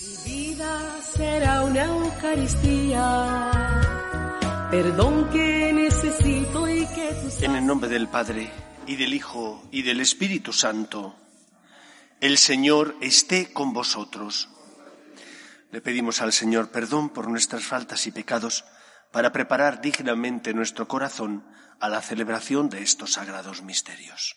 Mi vida será una Eucaristía, perdón que necesito y que tú En el nombre del Padre, y del Hijo, y del Espíritu Santo, el Señor esté con vosotros. Le pedimos al Señor perdón por nuestras faltas y pecados para preparar dignamente nuestro corazón a la celebración de estos sagrados misterios.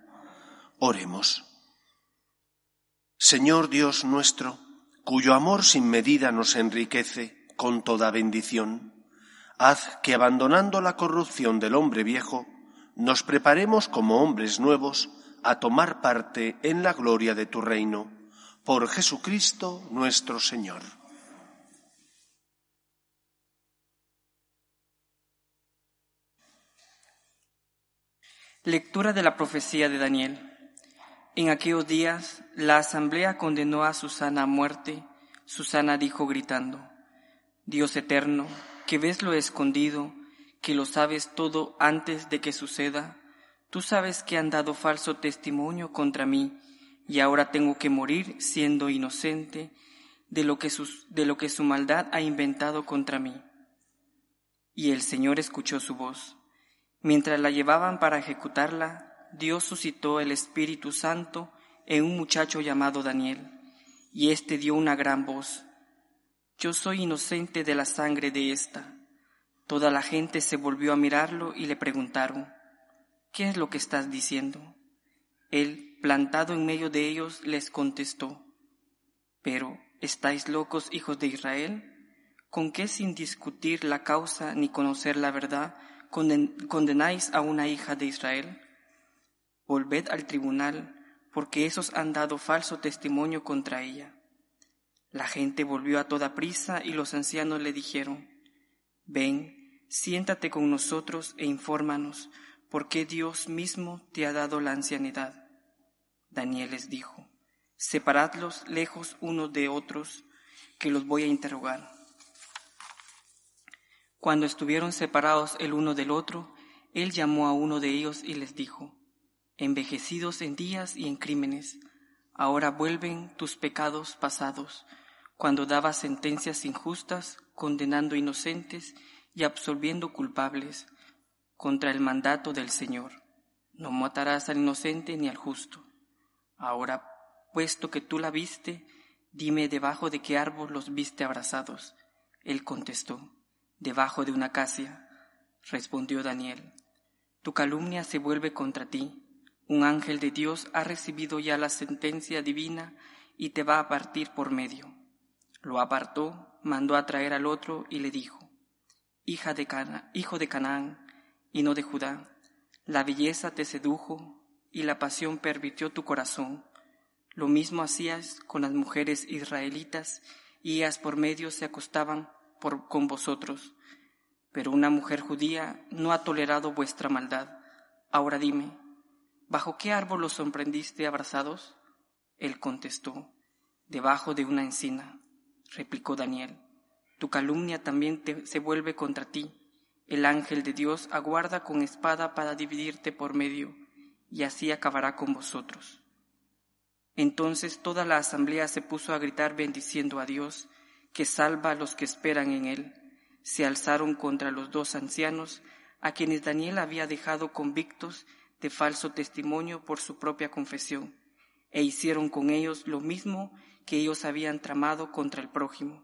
Oremos. Señor Dios nuestro, cuyo amor sin medida nos enriquece con toda bendición, haz que abandonando la corrupción del hombre viejo, nos preparemos como hombres nuevos a tomar parte en la gloria de tu reino, por Jesucristo nuestro Señor. Lectura de la profecía de Daniel. En aquellos días la asamblea condenó a Susana a muerte. Susana dijo gritando, Dios eterno, que ves lo escondido, que lo sabes todo antes de que suceda, tú sabes que han dado falso testimonio contra mí y ahora tengo que morir siendo inocente de lo que, de lo que su maldad ha inventado contra mí. Y el Señor escuchó su voz. Mientras la llevaban para ejecutarla, Dios suscitó el Espíritu Santo en un muchacho llamado Daniel, y éste dio una gran voz. Yo soy inocente de la sangre de ésta. Toda la gente se volvió a mirarlo y le preguntaron, ¿qué es lo que estás diciendo? Él, plantado en medio de ellos, les contestó, Pero, ¿estáis locos, hijos de Israel? ¿Con qué sin discutir la causa ni conocer la verdad condenáis a una hija de Israel? Volved al tribunal, porque esos han dado falso testimonio contra ella. La gente volvió a toda prisa y los ancianos le dijeron, Ven, siéntate con nosotros e infórmanos, por qué Dios mismo te ha dado la ancianidad. Daniel les dijo, Separadlos lejos unos de otros, que los voy a interrogar. Cuando estuvieron separados el uno del otro, él llamó a uno de ellos y les dijo, Envejecidos en días y en crímenes, ahora vuelven tus pecados pasados, cuando dabas sentencias injustas, condenando inocentes y absolviendo culpables, contra el mandato del Señor. No matarás al inocente ni al justo. Ahora, puesto que tú la viste, dime debajo de qué árbol los viste abrazados. Él contestó, debajo de una acacia. Respondió Daniel, tu calumnia se vuelve contra ti. Un ángel de Dios ha recibido ya la sentencia divina y te va a partir por medio. Lo apartó, mandó a traer al otro y le dijo, Hija de Cana, hijo de Canaán y no de Judá, la belleza te sedujo y la pasión permitió tu corazón. Lo mismo hacías con las mujeres israelitas y ellas por medio se acostaban con vosotros. Pero una mujer judía no ha tolerado vuestra maldad. Ahora dime, ¿bajo qué árbol los sorprendiste abrazados? Él contestó, debajo de una encina. Replicó Daniel, tu calumnia también se vuelve contra ti. El ángel de Dios aguarda con espada para dividirte por medio, y así acabará con vosotros. Entonces toda la asamblea se puso a gritar bendiciendo a Dios, que salva a los que esperan en él, se alzaron contra los dos ancianos, a quienes Daniel había dejado convictos de falso testimonio por su propia confesión, e hicieron con ellos lo mismo que ellos habían tramado contra el prójimo.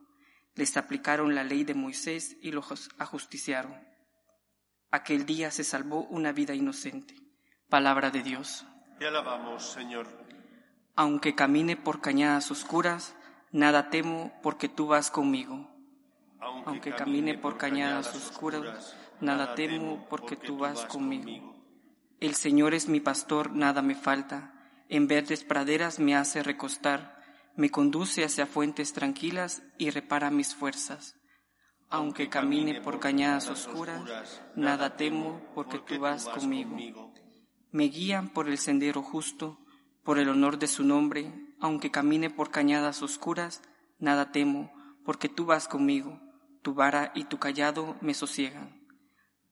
Les aplicaron la ley de Moisés y los ajusticiaron. Aquel día se salvó una vida inocente. Palabra de Dios. Te alabamos, Señor. Aunque camine por cañadas oscuras, Nada temo porque tú vas conmigo. Aunque camine por cañadas oscuras, nada temo porque tú vas conmigo. El Señor es mi pastor, nada me falta. En verdes praderas me hace recostar, me conduce hacia fuentes tranquilas y repara mis fuerzas. Aunque camine por cañadas oscuras, nada temo porque tú vas conmigo. Me guían por el sendero justo, por el honor de su nombre, aunque camine por cañadas oscuras, nada temo porque tú vas conmigo. Tu vara y tu callado me sosiegan.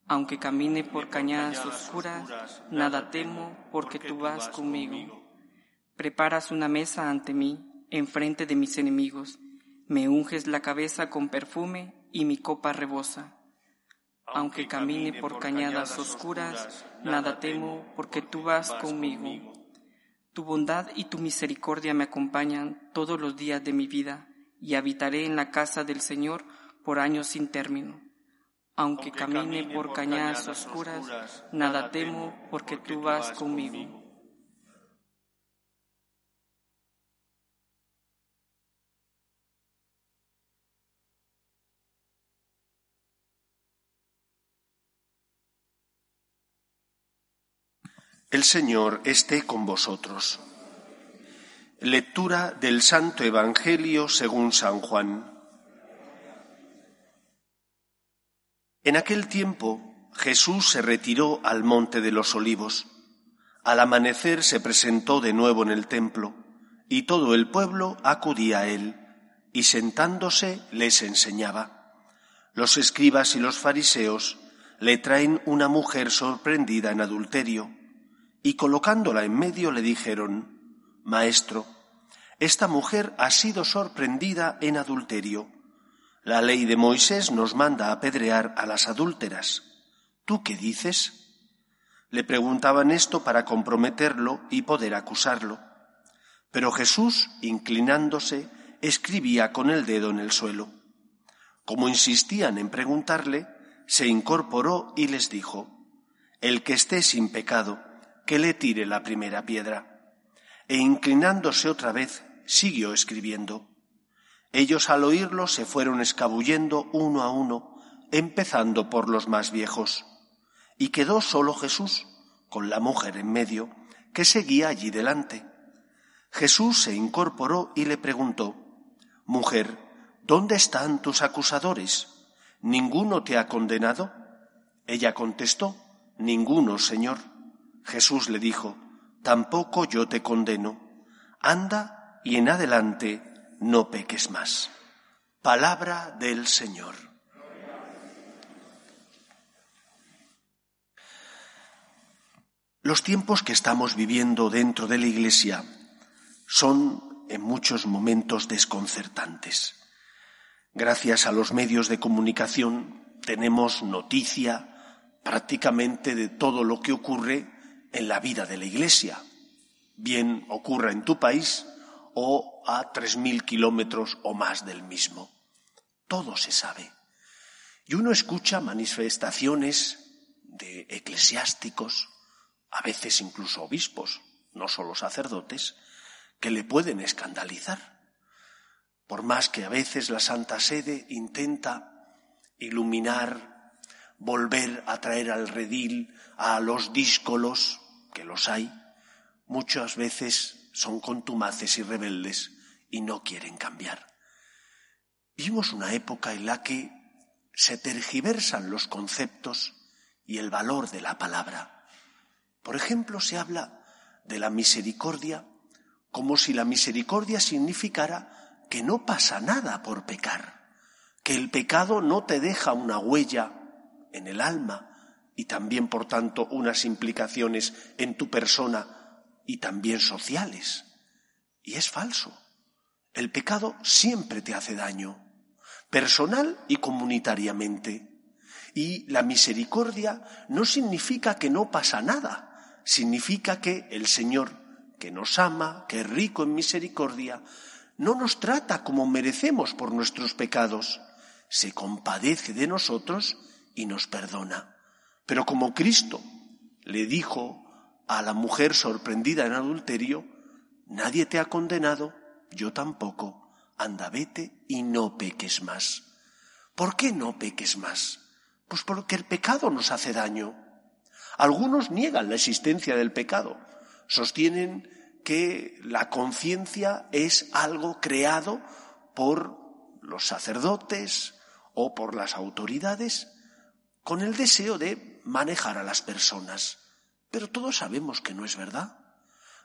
Aunque camine por cañadas oscuras, nada temo porque tú vas conmigo. Preparas una mesa ante mí enfrente de mis enemigos. Me unges la cabeza con perfume y mi copa rebosa. Aunque camine por cañadas oscuras, nada temo porque tú vas conmigo. Tu bondad y tu misericordia me acompañan todos los días de mi vida y habitaré en la casa del Señor por años sin término. Aunque camine por cañadas oscuras, nada temo porque tú vas conmigo. El Señor esté con vosotros. Lectura del Santo Evangelio según San Juan. En aquel tiempo Jesús se retiró al monte de los olivos. Al amanecer se presentó de nuevo en el templo, y todo el pueblo acudía a él, y sentándose les enseñaba. Los escribas y los fariseos le traen una mujer sorprendida en adulterio y colocándola en medio le dijeron, Maestro, esta mujer ha sido sorprendida en adulterio. La ley de Moisés nos manda apedrear a las adúlteras. ¿Tú qué dices? Le preguntaban esto para comprometerlo y poder acusarlo. Pero Jesús, inclinándose, escribía con el dedo en el suelo. Como insistían en preguntarle, se incorporó y les dijo, El que esté sin pecado, que le tire la primera piedra. E inclinándose otra vez, siguió escribiendo. Ellos al oírlo se fueron escabullendo uno a uno, empezando por los más viejos. Y quedó solo Jesús, con la mujer en medio, que seguía allí delante. Jesús se incorporó y le preguntó, Mujer, ¿dónde están tus acusadores? ¿Ninguno te ha condenado? Ella contestó, Ninguno, Señor. Jesús le dijo, tampoco yo te condeno, anda y en adelante no peques más. Palabra del Señor. Los tiempos que estamos viviendo dentro de la Iglesia son en muchos momentos desconcertantes. Gracias a los medios de comunicación tenemos noticia prácticamente de todo lo que ocurre en la vida de la Iglesia, bien ocurra en tu país o a tres mil kilómetros o más del mismo. Todo se sabe. Y uno escucha manifestaciones de eclesiásticos, a veces incluso obispos, no solo sacerdotes, que le pueden escandalizar. Por más que a veces la Santa Sede intenta iluminar, volver a traer al redil a los díscolos, que los hay, muchas veces son contumaces y rebeldes y no quieren cambiar. Vivimos una época en la que se tergiversan los conceptos y el valor de la palabra. Por ejemplo, se habla de la misericordia como si la misericordia significara que no pasa nada por pecar, que el pecado no te deja una huella en el alma, y también, por tanto, unas implicaciones en tu persona y también sociales. Y es falso. El pecado siempre te hace daño, personal y comunitariamente. Y la misericordia no significa que no pasa nada, significa que el Señor, que nos ama, que es rico en misericordia, no nos trata como merecemos por nuestros pecados, se compadece de nosotros y nos perdona. Pero como Cristo le dijo a la mujer sorprendida en adulterio, nadie te ha condenado, yo tampoco, anda vete y no peques más. ¿Por qué no peques más? Pues porque el pecado nos hace daño. Algunos niegan la existencia del pecado, sostienen que la conciencia es algo creado por los sacerdotes o por las autoridades con el deseo de manejar a las personas. Pero todos sabemos que no es verdad.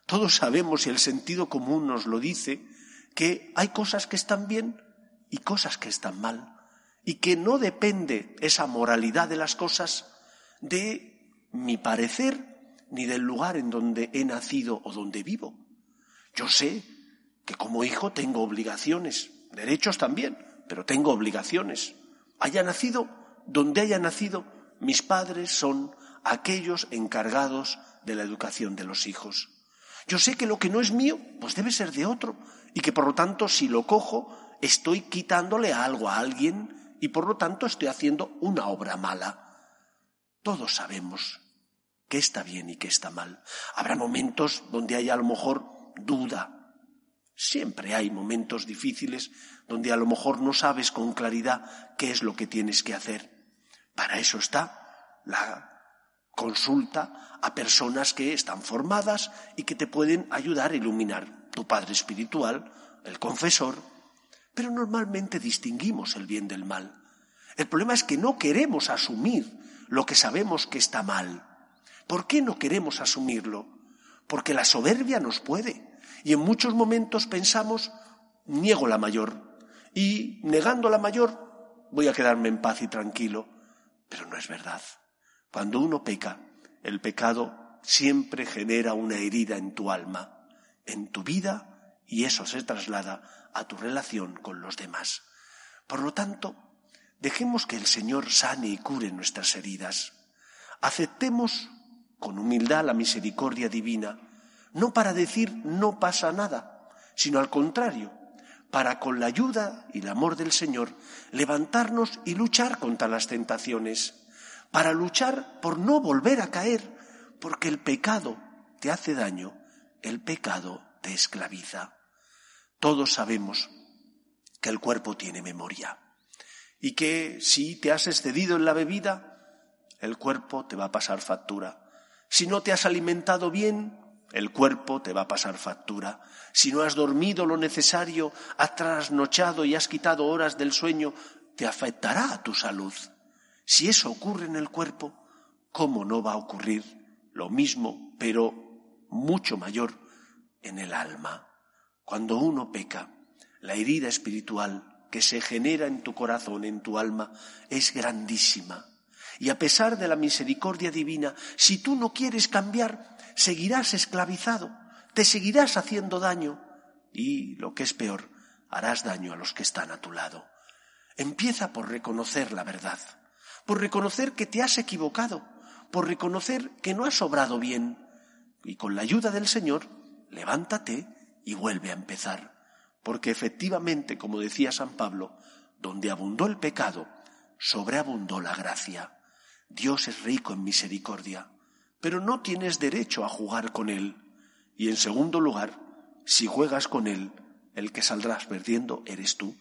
Todos sabemos, y el sentido común nos lo dice, que hay cosas que están bien y cosas que están mal, y que no depende esa moralidad de las cosas de mi parecer ni del lugar en donde he nacido o donde vivo. Yo sé que como hijo tengo obligaciones, derechos también, pero tengo obligaciones. Haya nacido donde haya nacido, mis padres son aquellos encargados de la educación de los hijos. Yo sé que lo que no es mío, pues debe ser de otro, y que por lo tanto si lo cojo, estoy quitándole algo a alguien y por lo tanto estoy haciendo una obra mala. Todos sabemos qué está bien y qué está mal. Habrá momentos donde haya a lo mejor duda. Siempre hay momentos difíciles donde a lo mejor no sabes con claridad qué es lo que tienes que hacer. Para eso está la consulta a personas que están formadas y que te pueden ayudar a iluminar. Tu padre espiritual, el confesor, pero normalmente distinguimos el bien del mal. El problema es que no queremos asumir lo que sabemos que está mal. ¿Por qué no queremos asumirlo? Porque la soberbia nos puede. Y en muchos momentos pensamos, niego la mayor. Y negando la mayor, voy a quedarme en paz y tranquilo. Pero no es verdad. Cuando uno peca, el pecado siempre genera una herida en tu alma, en tu vida, y eso se traslada a tu relación con los demás. Por lo tanto, dejemos que el Señor sane y cure nuestras heridas. Aceptemos con humildad la misericordia divina, no para decir no pasa nada, sino al contrario, para con la ayuda y el amor del Señor levantarnos y luchar contra las tentaciones, para luchar por no volver a caer, porque el pecado te hace daño, el pecado te esclaviza. Todos sabemos que el cuerpo tiene memoria y que si te has excedido en la bebida, el cuerpo te va a pasar factura. Si no te has alimentado bien, el cuerpo te va a pasar factura. Si no has dormido lo necesario, has trasnochado y has quitado horas del sueño, te afectará a tu salud. Si eso ocurre en el cuerpo, ¿cómo no va a ocurrir lo mismo, pero mucho mayor, en el alma? Cuando uno peca, la herida espiritual que se genera en tu corazón, en tu alma, es grandísima. Y a pesar de la misericordia divina, si tú no quieres cambiar, seguirás esclavizado, te seguirás haciendo daño y, lo que es peor, harás daño a los que están a tu lado. Empieza por reconocer la verdad, por reconocer que te has equivocado, por reconocer que no has obrado bien. Y con la ayuda del Señor, levántate y vuelve a empezar. Porque efectivamente, como decía San Pablo, donde abundó el pecado, sobreabundó la gracia. Dios es rico en misericordia, pero no tienes derecho a jugar con Él. Y en segundo lugar, si juegas con Él, el que saldrás perdiendo eres tú,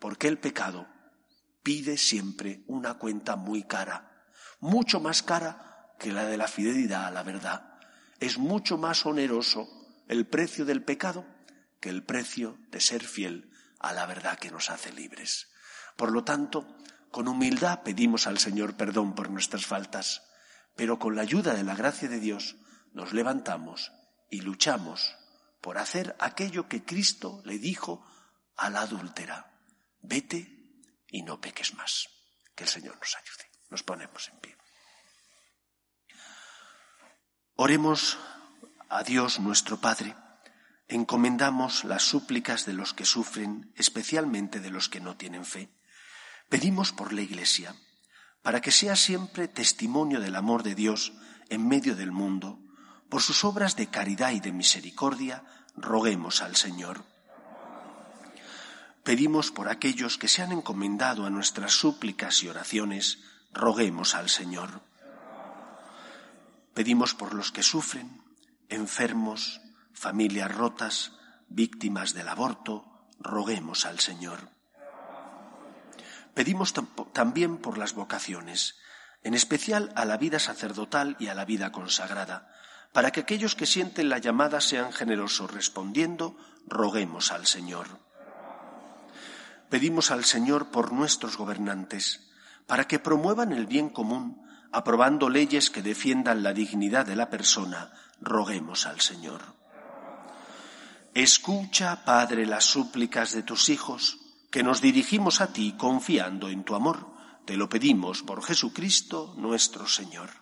porque el pecado pide siempre una cuenta muy cara, mucho más cara que la de la fidelidad a la verdad. Es mucho más oneroso el precio del pecado que el precio de ser fiel a la verdad que nos hace libres. Por lo tanto, con humildad pedimos al Señor perdón por nuestras faltas, pero con la ayuda de la gracia de Dios nos levantamos y luchamos por hacer aquello que Cristo le dijo a la adúltera. Vete y no peques más. Que el Señor nos ayude. Nos ponemos en pie. Oremos a Dios nuestro Padre, encomendamos las súplicas de los que sufren, especialmente de los que no tienen fe. Pedimos por la Iglesia, para que sea siempre testimonio del amor de Dios en medio del mundo, por sus obras de caridad y de misericordia, roguemos al Señor. Pedimos por aquellos que se han encomendado a nuestras súplicas y oraciones, roguemos al Señor. Pedimos por los que sufren, enfermos, familias rotas, víctimas del aborto, roguemos al Señor. Pedimos también por las vocaciones, en especial a la vida sacerdotal y a la vida consagrada, Para que aquellos que sienten la llamada sean generosos respondiendo, roguemos al Señor. Pedimos al Señor por nuestros gobernantes, para que promuevan el bien común, aprobando leyes que defiendan la dignidad de la persona, roguemos al Señor. Escucha, Padre, las súplicas de tus hijos, que nos dirigimos a ti confiando en tu amor. Te lo pedimos por Jesucristo nuestro Señor.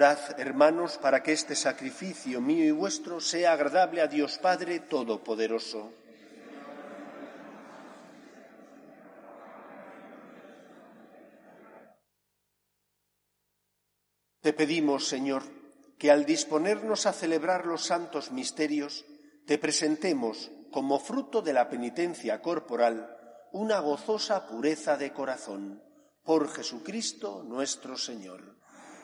Orad, hermanos, para que este sacrificio mío y vuestro sea agradable a Dios Padre Todopoderoso. Te pedimos, Señor, que al disponernos a celebrar los santos misterios, te presentemos, como fruto de la penitencia corporal, una gozosa pureza de corazón, por Jesucristo nuestro Señor.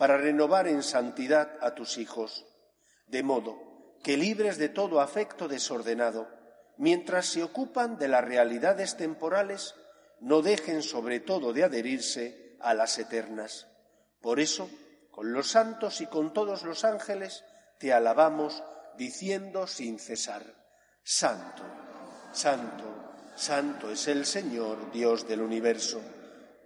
para renovar en santidad a tus hijos, de modo que libres de todo afecto desordenado, mientras se ocupan de las realidades temporales, no dejen sobre todo de adherirse a las eternas. Por eso, con los santos y con todos los ángeles, te alabamos diciendo sin cesar, Santo, Santo, Santo es el Señor, Dios del universo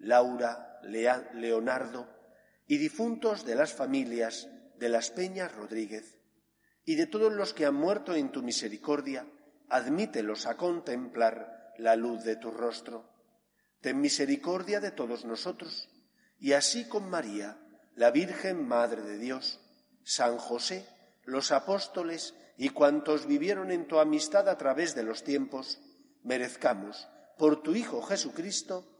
Laura, Leonardo, y difuntos de las familias de las Peñas Rodríguez, y de todos los que han muerto en tu misericordia, admítelos a contemplar la luz de tu rostro. Ten misericordia de todos nosotros, y así con María, la Virgen Madre de Dios, San José, los apóstoles y cuantos vivieron en tu amistad a través de los tiempos, merezcamos, por tu Hijo Jesucristo,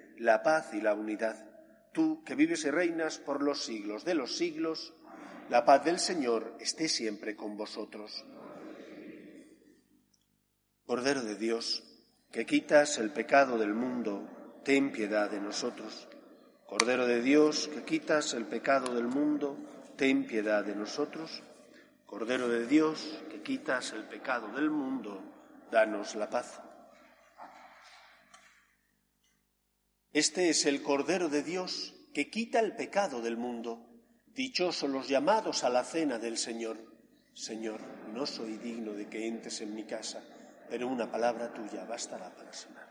la paz y la unidad. Tú, que vives y reinas por los siglos de los siglos, la paz del Señor esté siempre con vosotros. Cordero de Dios, que quitas el pecado del mundo, ten piedad de nosotros. Cordero de Dios, que quitas el pecado del mundo, ten piedad de nosotros. Cordero de Dios, que quitas el pecado del mundo, danos la paz. Este es el Cordero de Dios que quita el pecado del mundo. Dichosos los llamados a la cena del Señor. Señor, no soy digno de que entres en mi casa, pero una palabra tuya bastará para sanar.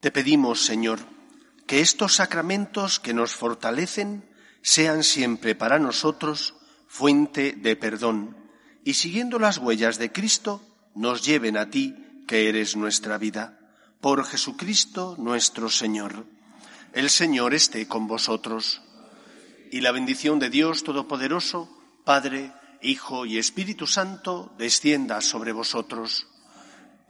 Te pedimos, Señor, que estos sacramentos que nos fortalecen sean siempre para nosotros fuente de perdón y siguiendo las huellas de Cristo nos lleven a ti, que eres nuestra vida. Por Jesucristo nuestro Señor. El Señor esté con vosotros. Y la bendición de Dios Todopoderoso, Padre, Hijo y Espíritu Santo, descienda sobre vosotros.